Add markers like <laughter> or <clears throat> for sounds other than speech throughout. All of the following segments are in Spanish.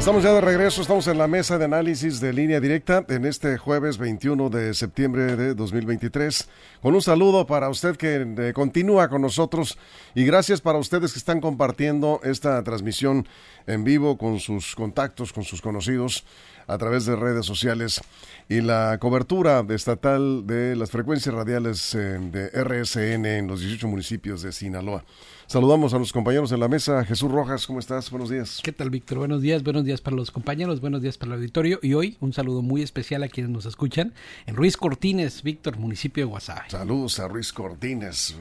Estamos ya de regreso, estamos en la mesa de análisis de línea directa en este jueves 21 de septiembre de 2023. Con un saludo para usted que eh, continúa con nosotros y gracias para ustedes que están compartiendo esta transmisión en vivo con sus contactos, con sus conocidos a través de redes sociales y la cobertura estatal de las frecuencias radiales eh, de RSN en los 18 municipios de Sinaloa. Saludamos a los compañeros en la mesa. Jesús Rojas, ¿cómo estás? Buenos días. ¿Qué tal, Víctor? Buenos días, buenos días para los compañeros, buenos días para el auditorio. Y hoy un saludo muy especial a quienes nos escuchan en Ruiz Cortines, Víctor, municipio de Guasave. Saludos a Ruiz Cortines.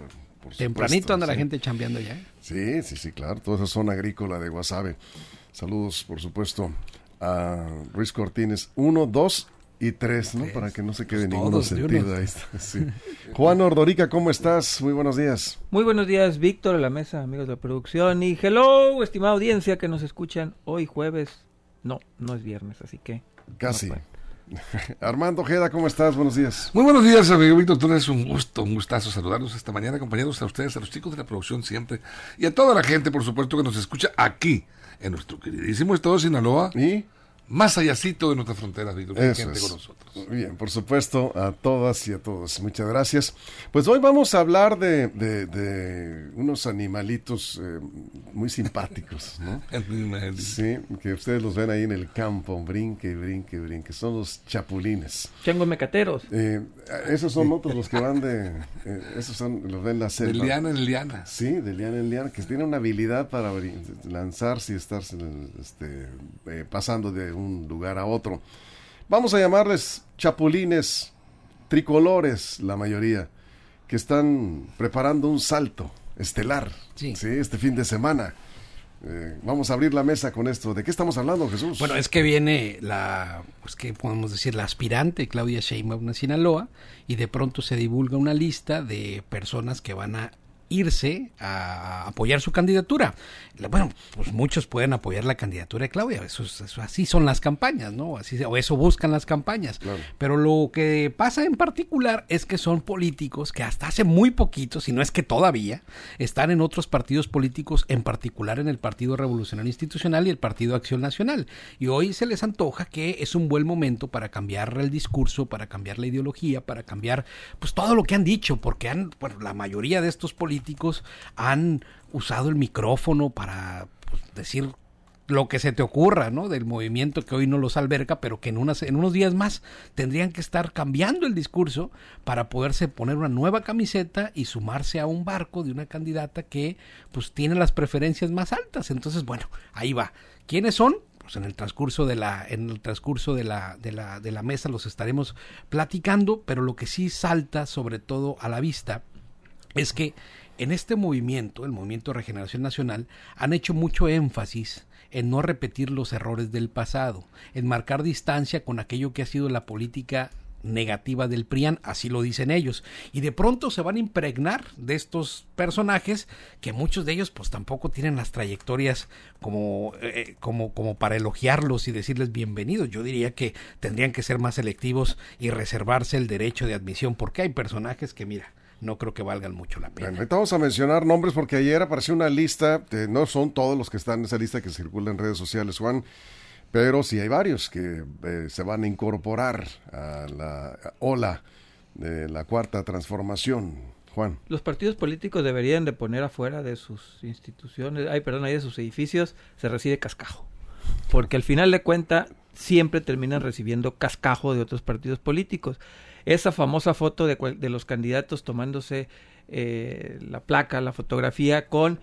Tempranito anda la gente chambeando ya. ¿eh? Sí, sí, sí, claro. Toda esa zona agrícola de Guasave. Saludos, por supuesto, a Ruiz Cortines. Uno, dos y tres, ¿no? Para que no se quede pues ningún sentido. Ahí <laughs> Juan Ordorica, ¿cómo estás? Muy buenos días. Muy buenos días, Víctor, a la mesa, amigos de la producción. Y hello, estimada audiencia que nos escuchan hoy jueves. No, no es viernes, así que... Casi. <laughs> Armando Ojeda, ¿cómo estás? Buenos días. Muy buenos días, amigo Víctor. Tú eres un gusto, un gustazo saludarlos esta mañana, acompañados a ustedes, a los chicos de la producción siempre, y a toda la gente, por supuesto, que nos escucha aquí, en nuestro queridísimo estado de Sinaloa. ¿Y? Más allácito de nuestras fronteras, Víctor, gente con nosotros. Bien, por supuesto, a todas y a todos. Muchas gracias. Pues hoy vamos a hablar de, de, unos animalitos eh, muy simpáticos, <laughs> ¿no? sí, que ustedes los ven ahí en el campo, brinque, brinque, brinque. Son los chapulines. Changos mecateros. Eh, esos son otros los que van de... Eh, esos son, los ven la selva. De liana en liana. Sí, de liana en liana, que tienen una habilidad para lanzarse y estar este, pasando de un lugar a otro. Vamos a llamarles chapulines tricolores, la mayoría, que están preparando un salto estelar sí. este fin de semana. Eh, vamos a abrir la mesa con esto. ¿De qué estamos hablando, Jesús? Bueno, es que viene la, pues que podemos decir, la aspirante Claudia Sheinbaum de Sinaloa y de pronto se divulga una lista de personas que van a irse a apoyar su candidatura. Bueno, pues muchos pueden apoyar la candidatura de Claudia, eso, así son las campañas, ¿no? Así, o eso buscan las campañas. Pero lo que pasa en particular es que son políticos que hasta hace muy poquito, si no es que todavía, están en otros partidos políticos, en particular en el Partido Revolucionario Institucional y el Partido Acción Nacional. Y hoy se les antoja que es un buen momento para cambiar el discurso, para cambiar la ideología, para cambiar pues todo lo que han dicho, porque han, bueno, la mayoría de estos políticos políticos han usado el micrófono para pues, decir lo que se te ocurra, ¿no? Del movimiento que hoy no los alberga, pero que en, en unos días más tendrían que estar cambiando el discurso para poderse poner una nueva camiseta y sumarse a un barco de una candidata que pues tiene las preferencias más altas. Entonces, bueno, ahí va. ¿Quiénes son? Pues en el transcurso de la, en el transcurso de la, de la, de la mesa los estaremos platicando, pero lo que sí salta sobre todo a la vista es que en este movimiento, el movimiento regeneración nacional, han hecho mucho énfasis en no repetir los errores del pasado, en marcar distancia con aquello que ha sido la política negativa del PRIAN, así lo dicen ellos, y de pronto se van a impregnar de estos personajes que muchos de ellos pues tampoco tienen las trayectorias como, eh, como, como para elogiarlos y decirles bienvenidos, yo diría que tendrían que ser más selectivos y reservarse el derecho de admisión, porque hay personajes que mira, no creo que valgan mucho la pena. Bueno, vamos a mencionar nombres porque ayer apareció una lista, no son todos los que están en esa lista que circula en redes sociales, Juan, pero sí hay varios que eh, se van a incorporar a la ola de la cuarta transformación. Juan. Los partidos políticos deberían de poner afuera de sus instituciones, ay, perdón, ahí de sus edificios, se recibe cascajo. Porque al final de cuenta siempre terminan recibiendo cascajo de otros partidos políticos esa famosa foto de, de los candidatos tomándose eh, la placa, la fotografía con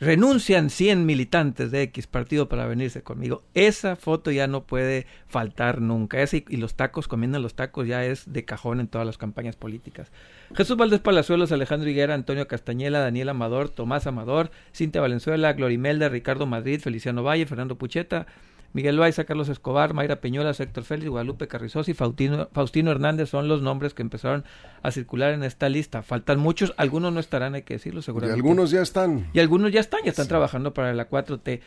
renuncian 100 militantes de X partido para venirse conmigo. Esa foto ya no puede faltar nunca. Ese y los tacos, comiendo los tacos, ya es de cajón en todas las campañas políticas. Jesús Valdés Palazuelos, Alejandro Higuera, Antonio Castañela, Daniel Amador, Tomás Amador, Cintia Valenzuela, Glorimelda, Ricardo Madrid, Feliciano Valle, Fernando Pucheta, Miguel Loaiza, Carlos Escobar, Mayra Peñola, Héctor Félix, Guadalupe Carrizosa y Faustino, Faustino Hernández son los nombres que empezaron a circular en esta lista. Faltan muchos, algunos no estarán, hay que decirlo seguramente. Y algunos ya están. Y algunos ya están, ya están trabajando para la 4T.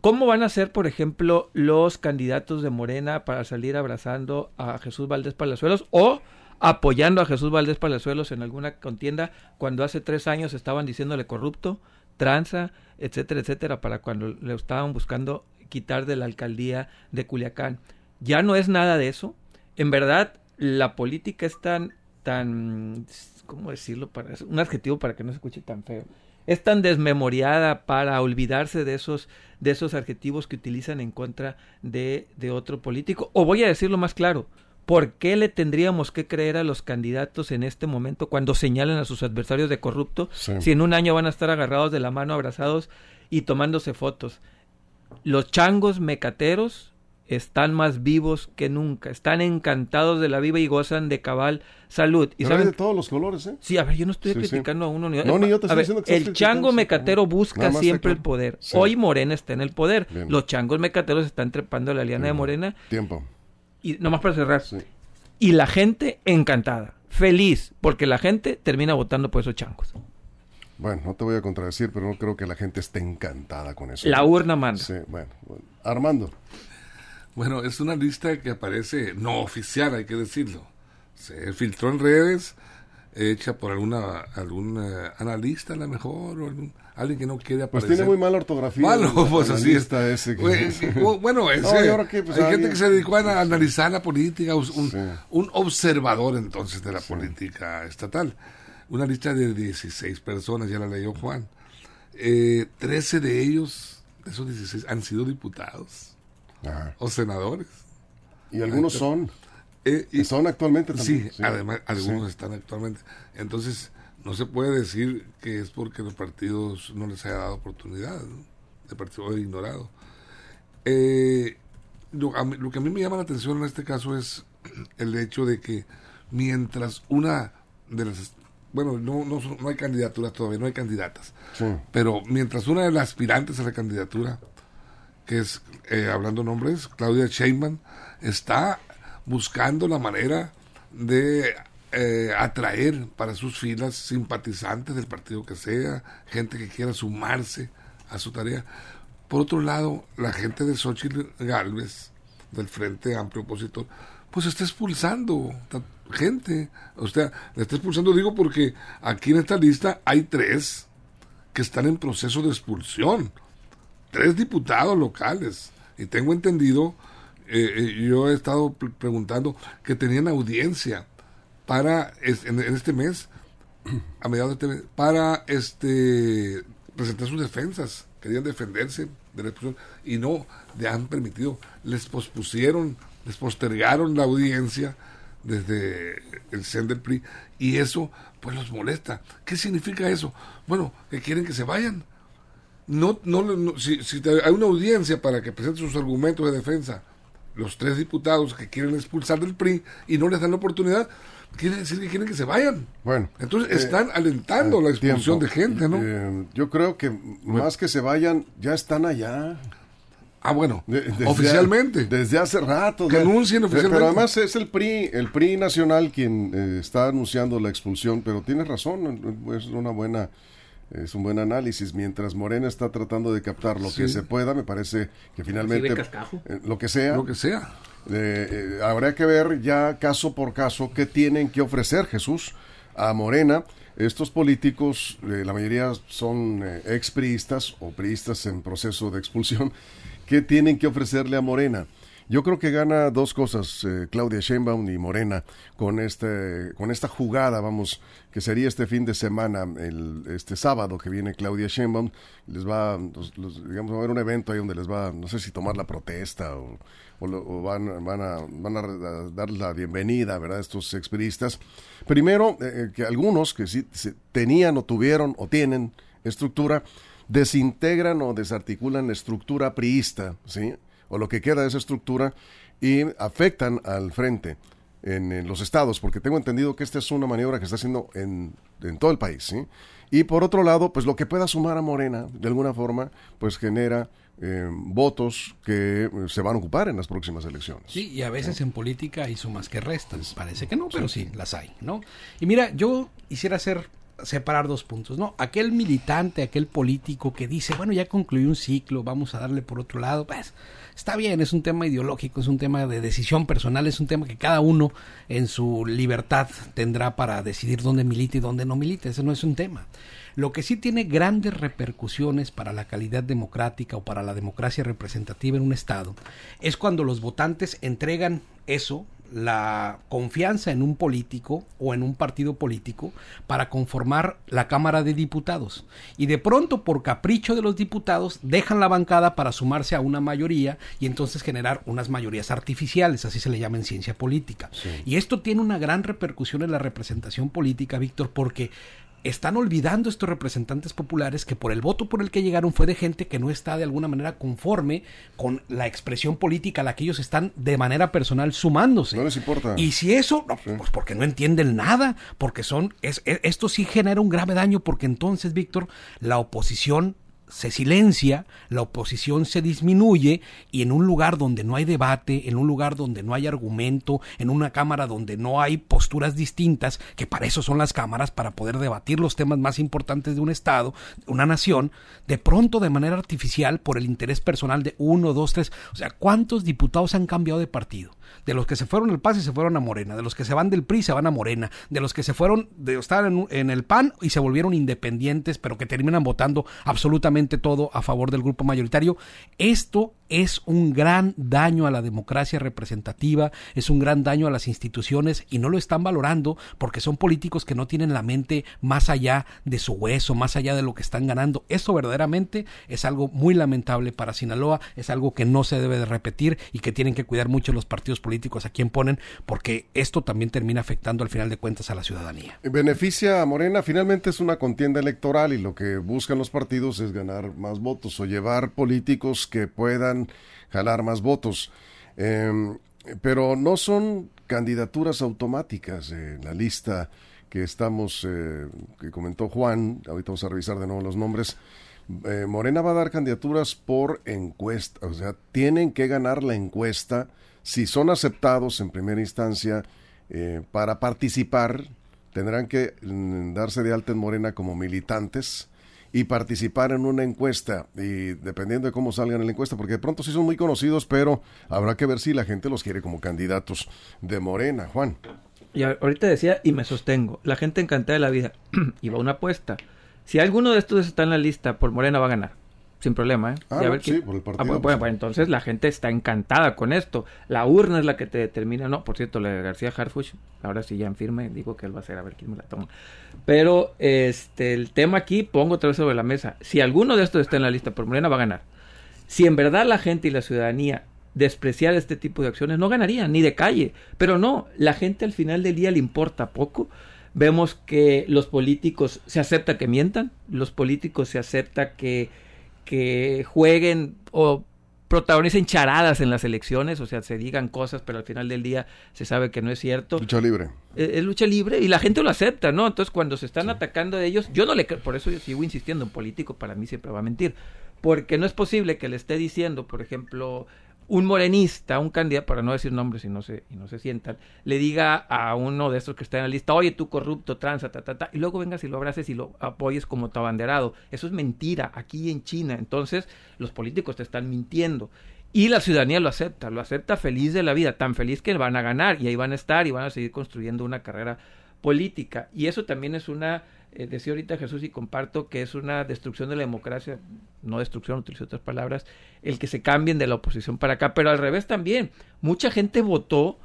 ¿Cómo van a ser, por ejemplo, los candidatos de Morena para salir abrazando a Jesús Valdés Palazuelos o apoyando a Jesús Valdés Palazuelos en alguna contienda cuando hace tres años estaban diciéndole corrupto, tranza, etcétera, etcétera, para cuando le estaban buscando quitar de la alcaldía de Culiacán? Ya no es nada de eso. En verdad, la política es tan, tan, ¿cómo decirlo? Para, un adjetivo para que no se escuche tan feo es tan desmemoriada para olvidarse de esos, de esos adjetivos que utilizan en contra de, de otro político. O voy a decirlo más claro, ¿por qué le tendríamos que creer a los candidatos en este momento cuando señalan a sus adversarios de corrupto si en un año van a estar agarrados de la mano, abrazados y tomándose fotos? Los changos mecateros están más vivos que nunca, están encantados de la vida y gozan de cabal salud. Y saben de todos los colores, ¿eh? Sí, a ver, yo no estoy criticando a uno ni a otro. No, ni yo te estoy diciendo que El chango mecatero busca siempre el poder. Hoy Morena está en el poder. Los changos mecateros están trepando a la alianza de Morena. Tiempo. Y nomás para cerrar. Y la gente encantada, feliz, porque la gente termina votando por esos changos. Bueno, no te voy a contradecir, pero no creo que la gente esté encantada con eso. La urna manda. Sí, bueno. Armando. Bueno, es una lista que aparece no oficial, hay que decirlo. Se filtró en redes, hecha por alguna algún analista a lo mejor, o alguien que no quiere aparecer. Pues tiene muy mala ortografía. Malo, pues así está. Ese <laughs> bueno, ese, pues, hay gente que se dedicó a <laughs> analizar la política, un, observador entonces de la política estatal. Una lista de 16 personas, ya la leyó Juan. Eh, 13 de ellos, de esos 16, han sido diputados o senadores. Y algunos son. Eh, y, son actualmente también. Sí, además, algunos están actualmente. Entonces, no se puede decir que es porque los partidos no les haya dado oportunidad, el partido ignorado. Eh, lo, lo, que a mí me llama la atención en este caso es el hecho de que mientras una de las bueno, no, no, no hay candidaturas todavía, no hay candidatas, pero mientras una de las aspirantes a la candidatura que es, eh, hablando nombres, Claudia Sheinbaum, está buscando la manera de eh, atraer para sus filas simpatizantes del partido que sea, gente que quiera sumarse a su tarea. Por otro lado, la gente de Xochitl Galvez, del Frente Amplio Opositor, pues está expulsando gente. O sea, la está expulsando, digo, porque aquí en esta lista hay tres que están en proceso de expulsión tres diputados locales. Y tengo entendido, eh, eh, yo he estado preguntando que tenían audiencia para en, este mes, <clears throat> a mediados de este mes, para este presentar sus defensas. Querían defenderse de la expulsión y no le han permitido. Les pospusieron, les postergaron la audiencia desde el CEN del PRI y eso pues los molesta. ¿Qué significa eso? Bueno, que quieren que se vayan no, no, si, hay una audiencia para que presente sus argumentos de defensa, los tres diputados que quieren expulsar del PRI y no les dan la oportunidad, quiere decir que quieren que se vayan. Bueno, entonces eh, están alentando la expulsión de gente, ¿no? Eh, yo creo que más que se vayan, ya están allá. Ah, bueno, oficialmente. desde hace rato. Que anuncien oficialmente. Pero además es el PRI, el PRI nacional quien eh, está anunciando la expulsión, pero tiene razón, es una buena es un buen análisis. Mientras Morena está tratando de captar lo que se pueda, me parece que finalmente eh, lo que sea, lo que sea, eh, eh, habrá que ver ya caso por caso qué tienen que ofrecer Jesús a Morena. Estos políticos, la mayoría son ex priistas o priistas en proceso de expulsión, ¿qué tienen que ofrecerle a Morena? Yo creo que gana dos cosas eh, Claudia Sheinbaum y Morena con este con esta jugada, vamos, que sería este fin de semana, el, este sábado que viene Claudia Sheinbaum, les va, digamos, a haber un evento ahí donde les va, no sé si tomar la protesta o, o, van, van, a, van a dar la bienvenida, ¿verdad? Estos expiristas. Primero, eh, eh, que algunos que sí tenían o tuvieron o tienen estructura, desintegran o desarticulan la estructura priista, ¿sí? o lo que queda de esa estructura y afectan al frente en, los estados, porque tengo entendido que esta es una maniobra que está haciendo en, todo el país. ¿sí? Y por otro lado, pues lo que pueda sumar a Morena, de alguna forma, pues genera eh, votos que eh, se van a ocupar en las próximas elecciones. Sí, y a veces en política hay sumas que restan. Parece que no, pero sí, las hay, ¿no? Y mira, yo quisiera hacer separar dos puntos, ¿no? Aquel militante, aquel político que dice, bueno, ya concluí un ciclo, vamos a darle por otro lado, pues está bien, es un tema ideológico, es un tema de decisión personal, es un tema que cada uno en su libertad tendrá para decidir dónde milita y dónde no milita, ese no es un tema. Lo que sí tiene grandes repercusiones para la calidad democrática o para la democracia representativa en un Estado es cuando los votantes entregan eso, la confianza en un político o en un partido político para conformar la Cámara de Diputados. Y de pronto, por capricho de los diputados, dejan la bancada para sumarse a una mayoría y entonces generar unas mayorías artificiales, así se le llama en ciencia política. Y esto tiene una gran repercusión en la representación política, Víctor, porque están olvidando estos representantes populares que por el voto por el que llegaron fue de gente que no está de alguna manera conforme con la expresión política a la que ellos están de manera personal sumándose. No les importa. Y si eso, pues porque no entienden nada, porque son, es, esto sí genera un grave daño porque entonces, Víctor, la oposición se silencia, la oposición se disminuye y en un lugar donde no hay debate, en un lugar donde no hay argumento, en una cámara donde no hay posturas distintas, que para eso son las cámaras, para poder debatir los temas más importantes de un Estado, una nación, de pronto de manera artificial por el interés personal de uno, dos, tres, o sea, ¿cuántos diputados han cambiado de partido? De los que se fueron al PAS y se fueron a Morena, de los que se van del PRI se van a Morena, de los que se fueron de estar en, en el PAN y se volvieron independientes, pero que terminan votando absolutamente todo a favor del grupo mayoritario. Esto es un gran daño a la democracia representativa, es un gran daño a las instituciones y no lo están valorando porque son políticos que no tienen la mente más allá de su hueso, más allá de lo que están ganando. Eso verdaderamente es algo muy lamentable para Sinaloa, es algo que no se debe de repetir y que tienen que cuidar mucho los partidos políticos a quien ponen porque esto también termina afectando al final de cuentas a la ciudadanía. Beneficia a Morena, finalmente es una contienda electoral y lo que buscan los partidos es ganar más votos o llevar políticos que puedan jalar más votos. Em, pero no son candidaturas automáticas en la lista que estamos, eh, que comentó Juan, ahorita vamos a revisar de nuevo los nombres. Eh, Morena va a dar candidaturas por encuesta, o sea, tienen que ganar la encuesta si son aceptados en primera instancia eh, para participar, tendrán que mm, darse de alta en Morena como militantes y participar en una encuesta y dependiendo de cómo salgan en la encuesta, porque de pronto sí son muy conocidos, pero habrá que ver si la gente los quiere como candidatos de Morena, Juan. Y ahorita decía, y me sostengo, la gente encantada de la vida, <clears throat> y va una apuesta. Si alguno de estos está en la lista, por Morena va a ganar sin problema. ¿eh? Ah, sí, por el partido. Ah, bueno, pues, entonces la gente está encantada con esto. La urna es la que te determina. No, por cierto, la de García Harfuch, ahora sí ya en firme, digo que él va a ser a ver quién me la toma. Pero este el tema aquí, pongo otra vez sobre la mesa. Si alguno de estos está en la lista por Morena, va a ganar. Si en verdad la gente y la ciudadanía despreciar este tipo de acciones, no ganarían, ni de calle. Pero no, la gente al final del día le importa poco. Vemos que los políticos se acepta que mientan, los políticos se acepta que que jueguen o protagonicen charadas en las elecciones, o sea, se digan cosas, pero al final del día se sabe que no es cierto. Lucha libre. Es, es lucha libre y la gente lo acepta, ¿no? Entonces, cuando se están atacando a ellos, yo no le por eso yo sigo insistiendo, un político para mí siempre va a mentir, porque no es posible que le esté diciendo, por ejemplo, un morenista, un candidato, para no decir nombres y no se, y no se sientan, le diga a uno de estos que está en la lista, oye, tú corrupto, tranza, ta, ta, ta, y luego vengas y lo abraces y lo apoyes como tu abanderado. Eso es mentira aquí en China. Entonces, los políticos te están mintiendo. Y la ciudadanía lo acepta, lo acepta feliz de la vida, tan feliz que van a ganar y ahí van a estar y van a seguir construyendo una carrera política. Y eso también es una eh, decía ahorita Jesús y comparto que es una destrucción de la democracia, no destrucción, utilizo otras palabras, el que se cambien de la oposición para acá, pero al revés también. Mucha gente votó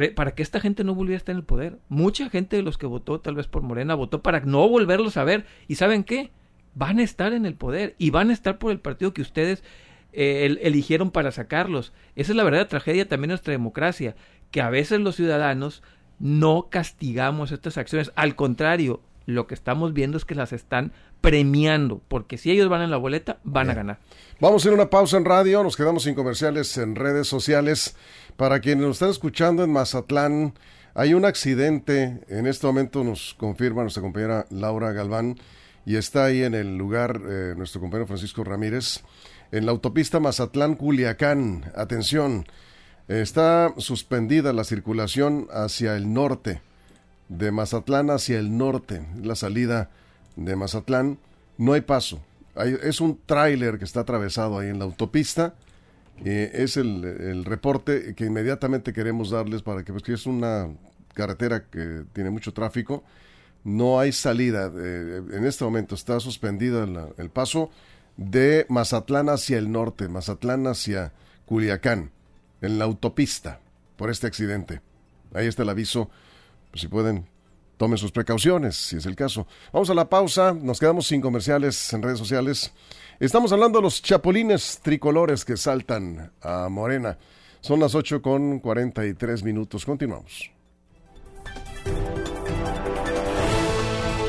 e, para que esta gente no volviera a estar en el poder. Mucha gente de los que votó, tal vez por Morena, votó para no volverlos a ver. ¿Y saben qué? Van a estar en el poder y van a estar por el partido que ustedes eh, eligieron para sacarlos. Esa es la verdadera tragedia también de nuestra democracia, que a veces los ciudadanos no castigamos estas acciones. Al contrario, lo que estamos viendo es que las están premiando, porque si ellos van en la boleta, van a ganar. Vamos a ir a una pausa en radio, nos quedamos sin comerciales en redes sociales. Para quienes nos están escuchando en Mazatlán, hay un accidente, en este momento nos confirma nuestra compañera Laura Galván, y está ahí en el lugar eh, nuestro compañero Francisco Ramírez, en la autopista Mazatlán-Culiacán. Atención, está suspendida la circulación hacia el norte de Mazatlán hacia el norte, la salida de Mazatlán, no hay paso. Es un tráiler que está atravesado ahí en la autopista. Eh, es el, el reporte que inmediatamente queremos darles para que, pues, que es una carretera que tiene mucho tráfico. No hay salida. eh, en este momento está suspendido el, el paso de Mazatlán hacia el norte, Mazatlán hacia Culiacán, en la autopista, por este accidente. Ahí está el aviso. Pues, si pueden, tomen sus precauciones, si es el caso. Vamos a la pausa. Nos quedamos sin comerciales en redes sociales. Estamos hablando de los chapulines tricolores que saltan a Morena. Son las 8 con 43 minutos. Continuamos.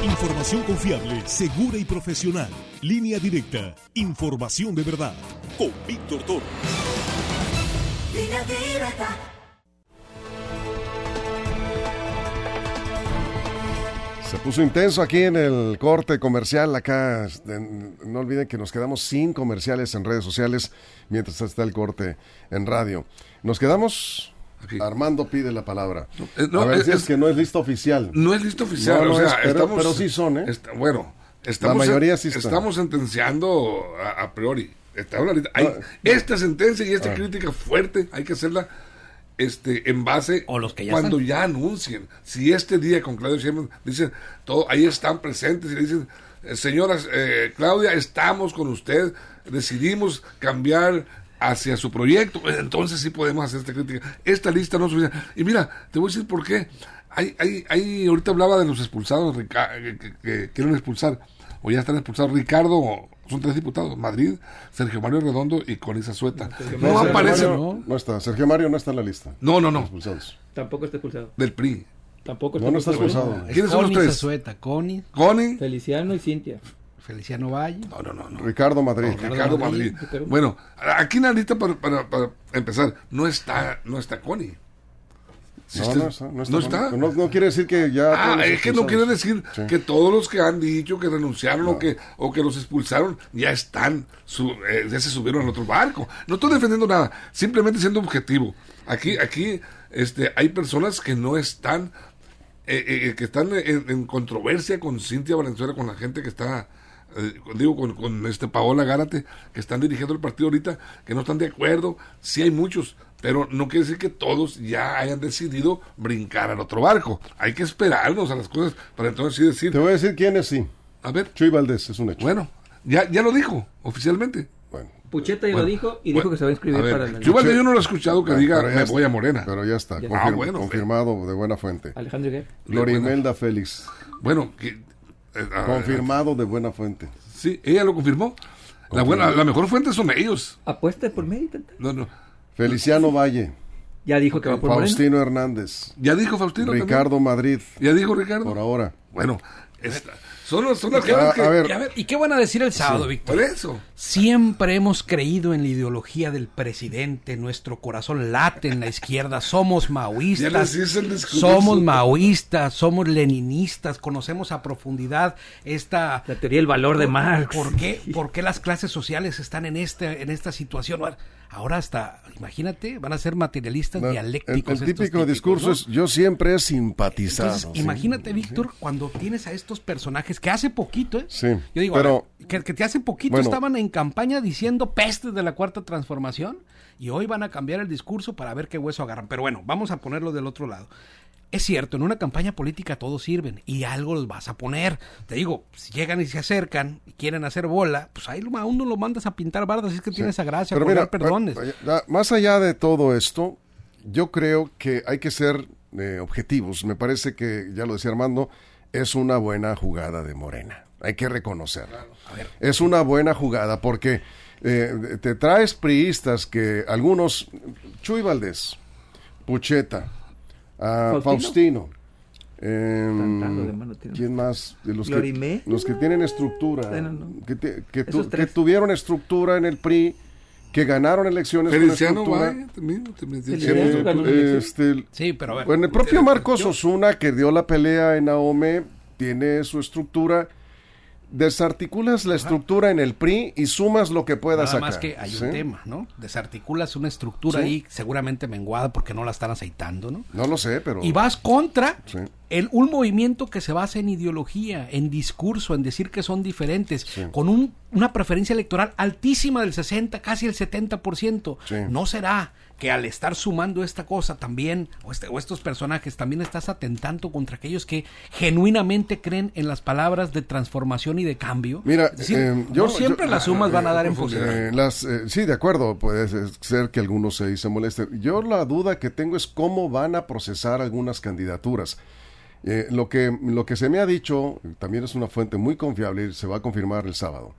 Información confiable, segura y profesional. Línea directa. Información de verdad. Con Víctor Toro. Se puso intenso aquí en el corte comercial. Acá, no olviden que nos quedamos sin comerciales en redes sociales mientras está el corte en radio. Nos quedamos. Aquí. Armando pide la palabra. eh, no, a ver es- si es, que no es lista oficial. No es lista oficial, No, o sea, es, pero- estamos, pero sí son, ¿eh? está- bueno, estamos, mayoría sí están. estamos sentenciando a, a priori. Está lista- hay- No, esta sentencia y esta Ah. crítica fuerte hay que hacerla este en base O los que ya cuando están. ya anuncien. Si este día con Claudia Sheinbaum dicen todo, ahí están presentes y le dicen eh, señoras eh, Claudia estamos con usted, decidimos cambiar hacia su proyecto, eh, entonces sí podemos hacer esta crítica. Esta lista no es suficiente. Y mira, te voy a decir por qué. Hay, hay, hay, ahorita hablaba de los expulsados que- que quieren expulsar, o ya están expulsados. Ricardo, son tres diputados, Madrid, Sergio Mario Redondo y Conisa Sueta. No, Sergio aparecen. Mario no está. Sergio Mario no está en la lista. No, no, no, Expulsados. Tampoco está expulsado. del PRI. Tampoco No, no está expulsado. Es ¿Quiénes son los tres? Zazueta, Connie, Connie. Feliciano y Cintia. Feliciano Valle. No, no, no, no. Ricardo Madrid. Ricardo Madrid. Bueno, aquí en la lista para, para, para empezar, no está, no está Connie. Si No, usted- no está. No está. ¿No está? No, no quiere decir que ya. Ah, es que no quiere decir Sí. que todos los que han dicho que renunciaron o, que, o que los expulsaron ya están, su- eh, ya se subieron al otro barco. No estoy defendiendo nada, simplemente siendo objetivo. Aquí, aquí este, hay personas que no están, eh, eh, que están en, en controversia con Cintia Valenzuela, con la gente que está, eh, digo, con, con este Paola Gárate, que están dirigiendo el partido ahorita, que no están de acuerdo. Sí hay muchos, pero no quiere decir que todos ya hayan decidido brincar al otro barco. Hay que esperarnos a las cosas para entonces sí decir, Te voy a decir quiénes sí. a ver, Chuy Valdés es un hecho. bueno, ya, ya lo dijo oficialmente. Bueno. Pucheta ya Bueno, lo dijo y bueno, dijo que se va a inscribir a ver, para la yo, Valdés, yo no lo he escuchado que Ah, diga me está. voy a Morena. Pero ya está. Ya. Ah, bueno, confirmado de buena fuente. Alejandro Higuera. Glorimelda Félix. Bueno, que, eh, ah, Confirmado de buena fuente. Sí, ella lo confirmó. La, buena, la mejor fuente son ellos. Apuesta por tanta. No, no. Feliciano Valle. Ya dijo que va por Morena. Faustino Hernández. Ya dijo Faustino. también. Ricardo Madrid. Ya dijo Ricardo. Por ahora. Bueno, esta- son, las- son las gentes que... a ver. Y, a ver, ¿y qué van a decir el sábado, Víctor? Por eso. Siempre hemos creído en la ideología del presidente, nuestro corazón late en la izquierda, somos Ya maoístas, el somos maoístas, somos leninistas, conocemos a profundidad esta... La teoría del valor de Marx. ¿Por qué, por qué las clases sociales están en, este, en esta situación? Ahora hasta, imagínate, van a ser materialistas No, el, dialécticos. el estos típico típicos, discurso ¿no? es yo siempre he simpatizado. Entonces, ¿sí? imagínate, Víctor, cuando tienes a estos personajes que hace poquito, ¿eh? Sí, Yo digo, pero- ver, que, que te hace poquito Bueno. estaban en campaña diciendo pestes de la cuarta transformación y hoy van a cambiar el discurso para ver qué hueso agarran. Pero bueno, vamos a ponerlo del otro lado. Es cierto, en una campaña política todos sirven y algo los vas a poner. Te digo, si llegan y se acercan y quieren hacer bola, pues ahí a uno lo mandas a pintar bardas, es que tiene esa gracia, Pero mira, perdones. va- va- más allá de todo esto, yo creo que hay que ser eh, objetivos. Me parece que, ya lo decía Armando, es una buena jugada de Morena. Hay que reconocerla. Es una buena jugada porque eh, te traes priistas que algunos, Chuy Valdés, Pucheta, ah, Faustino. Faustino, em. ¿quién más? De los, que, los que tienen estructura, Bueno, no. que, te- que tu- Esos que tres. tuvieron estructura en el PRI, que ganaron elecciones Feliciano. Valle también. también Eh, ganó este, Sí, pero a ver. bueno, el propio Marcos Osuna, que dio la pelea en Ahome, tiene su estructura. Desarticulas la estructura en el PRI y sumas lo que puedas sacar. más que hay ¿sí? un tema, ¿no? Desarticulas una estructura Sí. ahí seguramente menguada porque no la están aceitando, ¿no? No lo sé, pero. Y vas contra Sí. el, un movimiento que se basa en ideología, en discurso, en decir que son diferentes, con un, una preferencia electoral altísima del 60, casi el 70%, no será que al estar sumando esta cosa también, o, este, o estos personajes, también estás atentando contra aquellos que genuinamente creen en las palabras de transformación y de cambio. Mira, eh, yo, no siempre las sumas van a dar en función. Eh, las, eh, sí, de acuerdo, puede ser que algunos se, se molesten. Yo la duda que tengo es cómo van a procesar algunas candidaturas. lo, que, lo que se me ha dicho, también es una fuente muy confiable y se va a confirmar el sábado,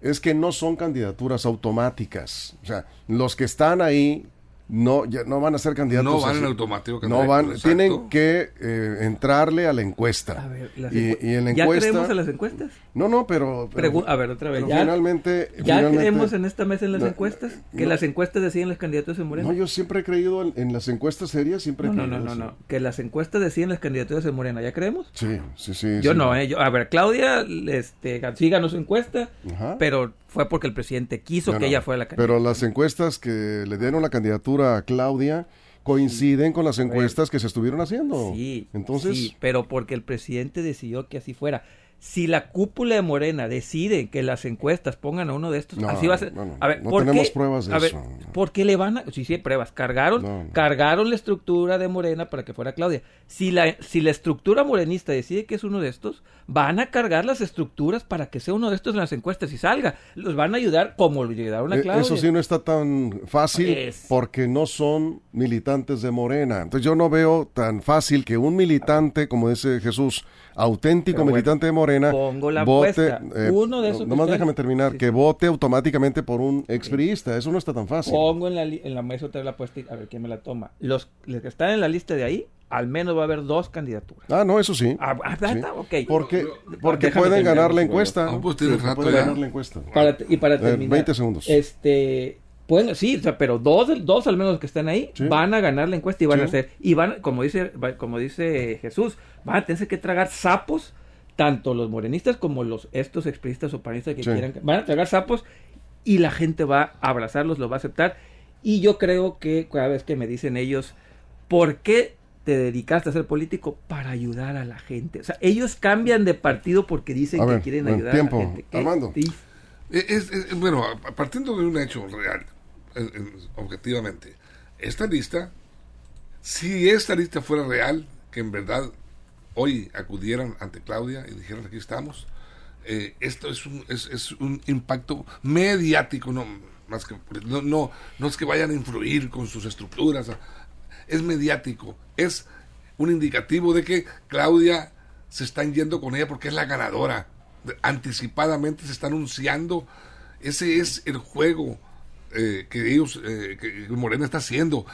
es que no son candidaturas automáticas. O sea, los que están ahí no ya no van a ser candidatos. No van en automático. No van, tienen que eh, entrarle a la encuesta. y, en la ¿Ya creemos en las encuestas? No, no, pero... a ver, otra vez. ¿Ya, finalmente, ¿Ya creemos en esta mesa en las encuestas? ¿Que las encuestas deciden las candidaturas en Morena? No, yo siempre he creído en, las encuestas serias, siempre no, no, no, no, Que las encuestas deciden las candidaturas en Morena, ¿ya creemos? Sí, sí, sí. Yo no, eh, a ver, Claudia este, sí ganó su encuesta, pero fue porque el presidente quiso que ella fuera la candidata. Pero las encuestas que le dieron la candidatura a Claudia coinciden con las encuestas que se estuvieron haciendo. Sí, Entonces, sí, pero porque el presidente decidió que así fuera si la cúpula de Morena decide que las encuestas pongan a uno de estos, así va a ser. a ver, no tenemos pruebas de eso. ¿por qué le van a.? Sí, sí, pruebas. Cargaron, cargaron la estructura de Morena para que fuera Claudia. Si la, si la estructura morenista decide que es uno de estos, van a cargar las estructuras para que sea uno de estos en las encuestas y salga. Los van a ayudar como lo ayudaron a eh, Claudia. Eso sí no está tan fácil porque no son militantes de Morena. Entonces yo no veo tan fácil que un militante, como dice Jesús, auténtico militante de Morena, vote, eh, Uno de esos nomás déjame terminar, que vote automáticamente por un expriista, eso no está tan fácil. Pongo en la, en la mesa otra la apuesta a ver quién me la toma. Los, que están en la lista de ahí, al menos va a haber dos candidaturas. Ah, no, eso sí. Ah, ah está, okay. Porque, porque pueden ganar la encuesta. Ah, pues pueden ganar la encuesta. y para terminar. 20 segundos. Este, pueden, sí, o sea, pero dos, dos al menos que están ahí van a ganar la encuesta y van a hacer, y van, como dice, como dice Jesús, van a tener que tragar sapos, tanto los morenistas como los estos exprimistas o panistas que quieran, van a tragar sapos y la gente va a abrazarlos, lo va a aceptar. Y yo creo que cada vez que me dicen ellos, ¿por qué te dedicaste a ser político? Para ayudar a la gente. O sea, ellos cambian de partido porque dicen que quieren ayudar a la gente. Armando. Es, bueno, partiendo de un hecho real, objetivamente, esta lista, si esta lista fuera real, que en verdad hoy acudieran ante Claudia y dijeran aquí estamos, eh, esto es un, impacto mediático, no, más que, no, no, no es que vayan a influir con sus estructuras, es mediático, es un indicativo de que Claudia se están yendo con ella porque es la ganadora. Anticipadamente se está anunciando. Ese es el juego eh, que ellos, eh, que Morena está haciendo.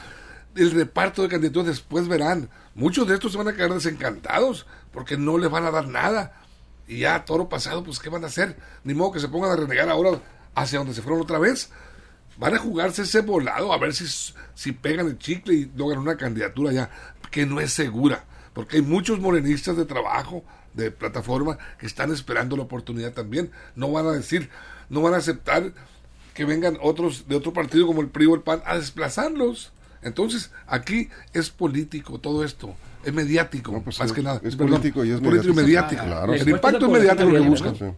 El reparto de candidatos después verán. Muchos de estos se van a quedar desencantados porque no les van a dar nada. Y ya toro pasado, pues ¿qué van a hacer? Ni modo que se pongan a renegar ahora hacia donde se fueron otra vez. Van a jugarse ese volado a ver si, si pegan el chicle y logran una candidatura ya que no es segura. Porque hay muchos morenistas de trabajo, de plataforma, que están esperando la oportunidad también. No van a decir, no van a aceptar que vengan otros de otro partido como el PRI o el PAN a desplazarlos. Entonces, aquí es político todo esto, es mediático, pues más que nada. Es político y es mediático. El impacto mediático que buscan.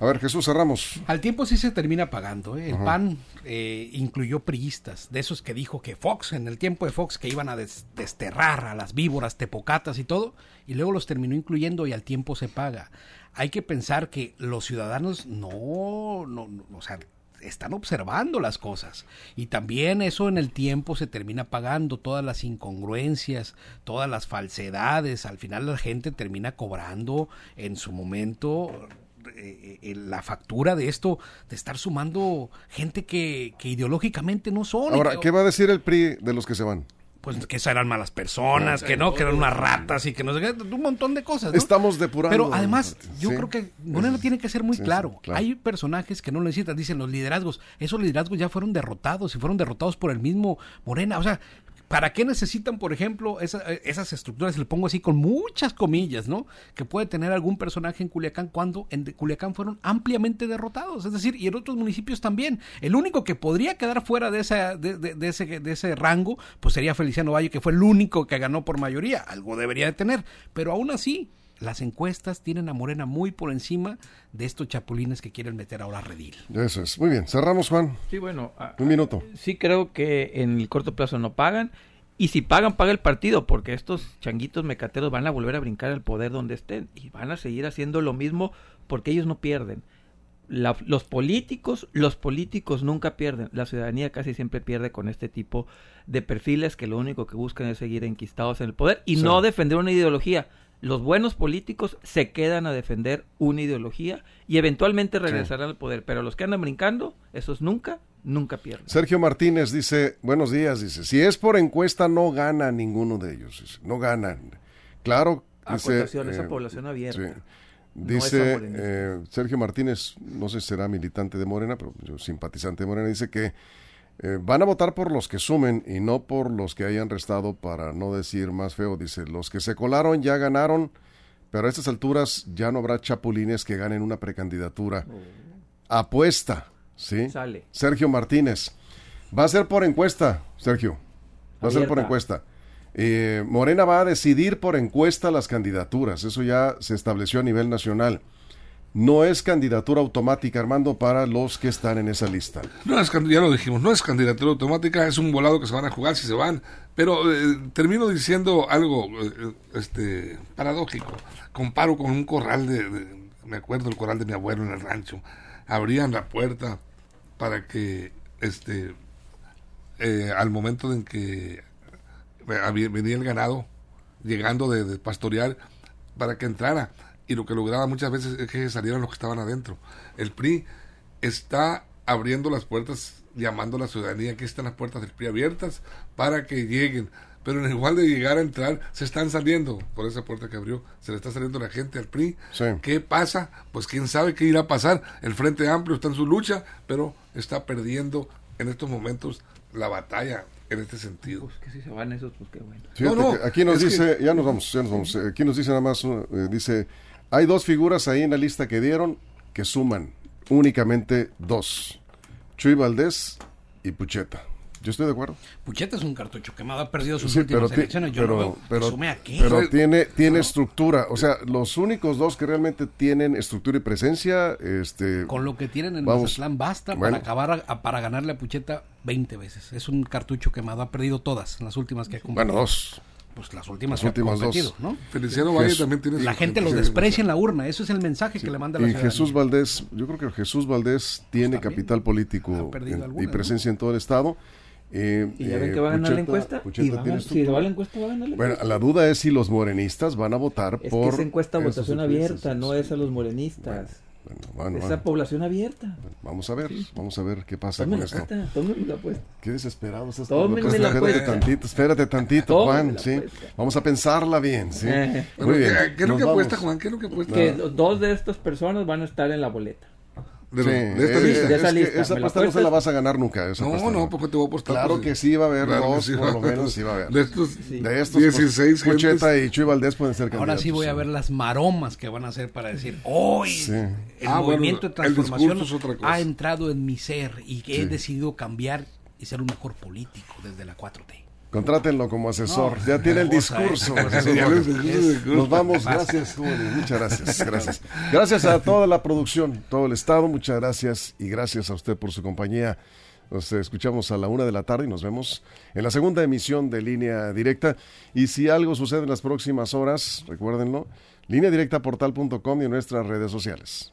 a ver, Jesús, cerramos. Al tiempo sí se termina pagando. ¿eh? El PAN eh, incluyó priistas, de esos que dijo que Fox, en el tiempo de Fox, que iban a desterrar a las víboras, tepocatas y todo, y luego los terminó incluyendo y al tiempo se paga. Hay que pensar que los ciudadanos no, no, no o sea, están observando las cosas. Y también eso en el tiempo se termina pagando, todas las incongruencias, todas las falsedades. Al final la gente termina cobrando en su momento eh, eh, la factura de esto, de estar sumando gente que, que ideológicamente no son. Ahora, ¿qué va a decir el PRI de los que se van? Pues que eran malas personas, que no, que eran unas ratas y que no sé qué, un montón de cosas. Estamos depurando. Pero además, yo creo que Moreno tiene que ser muy claro. Hay personajes que no necesitan, dicen los liderazgos. Esos liderazgos ya fueron derrotados y fueron derrotados por el mismo Morena. O sea, ¿Para qué necesitan, por ejemplo, esa- esas estructuras? Le pongo así con muchas comillas, ¿no? Que puede tener algún personaje en Culiacán cuando en Culiacán fueron ampliamente derrotados. Es decir, y en otros municipios también. El único que podría quedar fuera de, esa, de, de- de ese, de ese rango, pues sería Feliciano Valle, que fue el único que ganó por mayoría. Algo debería de tener. Pero aún así, las encuestas tienen a Morena muy por encima de estos chapulines que quieren meter ahora a Redil. Eso es. Muy bien. Cerramos, Juan. Sí, bueno, a- Un minuto. sí creo que en el corto plazo no pagan. Y si pagan, paga el partido, porque estos changuitos mecateros van a volver a brincar al poder donde estén. Y van a seguir haciendo lo mismo porque ellos no pierden. La- los políticos, los políticos nunca pierden. La ciudadanía casi siempre pierde con este tipo de perfiles que lo único que buscan es seguir enquistados en el poder y Sí. no defender una ideología. Los buenos políticos se quedan a defender una ideología y eventualmente regresarán al poder. Pero los que andan brincando, esos nunca, nunca pierden. Sergio Martínez dice, buenos días, dice, si es por encuesta no gana ninguno de ellos, dice, no ganan. Claro, dice... Acotación, esa eh, población abierta. sí. Dice eh, Sergio Martínez, no sé si será militante de Morena, pero yo simpatizante de Morena, dice que eh, van a votar por los que sumen y no por los que hayan restado, para no decir más feo. Dice, los que se colaron ya ganaron, pero a estas alturas ya no habrá chapulines que ganen una precandidatura. Apuesta, ¿sí? Sale. Sergio Martínez. Va a ser por encuesta, Sergio. Va a ser por encuesta. Eh, Morena va a decidir por encuesta las candidaturas. Eso ya se estableció a nivel nacional. No es candidatura automática, Armando, para los que están en esa lista. No es, ya lo dijimos, no es candidatura automática, es un volado que se van a jugar si se van. Pero eh, termino diciendo algo eh, este paradójico. Comparo con un corral de, me acuerdo el corral de mi abuelo en el rancho. Abrían la puerta para que este eh, al momento en que había- venía el ganado llegando de, de pastorear para que entrara y lo que lograba muchas veces es que salieran los que estaban adentro. El PRI está abriendo las puertas, llamando a la ciudadanía, aquí están las puertas del PRI abiertas para que lleguen. Pero en igual de llegar a entrar, se están saliendo por esa puerta que abrió, se le está saliendo la gente al PRI. Sí. ¿Qué pasa? Pues quién sabe qué irá a pasar. El Frente Amplio está en su lucha, pero está perdiendo en estos momentos la batalla en este sentido. Pues que si se van esos, pues qué bueno. Fíjate No, no, que aquí nos que- dice, ya nos vamos, ya nos vamos. Aquí nos dice nada más, eh, dice, hay dos figuras ahí en la lista que dieron que suman únicamente dos. Chuy Valdés y Pucheta. Yo estoy de acuerdo. Pucheta es un cartucho quemado, ha perdido sus Sí, últimas pero, elecciones. Yo pero, no veo que pero- sume a qué. pero tiene, tiene estructura. O sea, los únicos dos que realmente tienen estructura y presencia, este, Con lo que tienen en Vamos. Mazatlán basta Bueno. para acabar a- para ganarle a Pucheta 20 veces. Es un cartucho quemado, ha perdido todas las últimas que ha competido. bueno, dos. Pues las últimas Las últimas dos. ¿no? Feliciano Valle Jesús- también tiene La gente lo desprecia en la urna, eso es el mensaje que le manda la Y ciudadanía. Jesús Valdés, yo creo que Jesús Valdés tiene también. capital político en- y algunas, ¿no? presencia en todo el estado. Eh, Y ya ven eh, que va a ganar la Pucheta- encuesta. Pucheta y va a ganar- si va la encuesta, va a ganar la Bueno, encuesta. la duda es si los morenistas van a votar Es por. que esa encuesta votación abierta, no es a los morenistas. Bueno, bueno, Esa bueno. población abierta. Vamos a ver, vamos a ver qué pasa con la esto. tómenme la apuesta. Qué desesperado estás. Tómenme la Espérate apuesta. tantito, espérate tantito, Juan, sí. Vamos a pensarla bien, sí. Eh. Bueno, Muy bien. ¿qué, qué es lo que apuesta. Juan? ¿Qué es lo que apuesta? Que dos de estas personas van a estar en la boleta. De, Sí, esta lista. de esa es lista. esa ¿Me la apuesta no se la vas a ganar nunca. esa No, apuesta no, porque te voy a apostar. Claro pues, que sí va a haber claro dos, sí por lo menos sí va a haber. De estos, De estos, 16 pues, Pucheta y Chuy Valdés pueden ser candidatos. Ahora sí voy a sí. ver las maromas que van a hacer para decir, hoy Sí. el Ah, bueno, movimiento de transformación discurso es otra cosa. ha entrado en mi ser y que he Sí. decidido cambiar y ser un mejor político desde la 4T. Contrátenlo como asesor. No, ya tiene el ¿eh? discurso. <laughs> Nos vamos. Gracias. Muchas gracias. Gracias. Gracias a toda la producción, todo el Estado. Muchas gracias. Y gracias a usted por su compañía. Nos escuchamos a la una de la tarde y nos vemos en la segunda emisión de Línea Directa. Y si algo sucede en las próximas horas, recuérdenlo, línea directa portal.com y en nuestras redes sociales.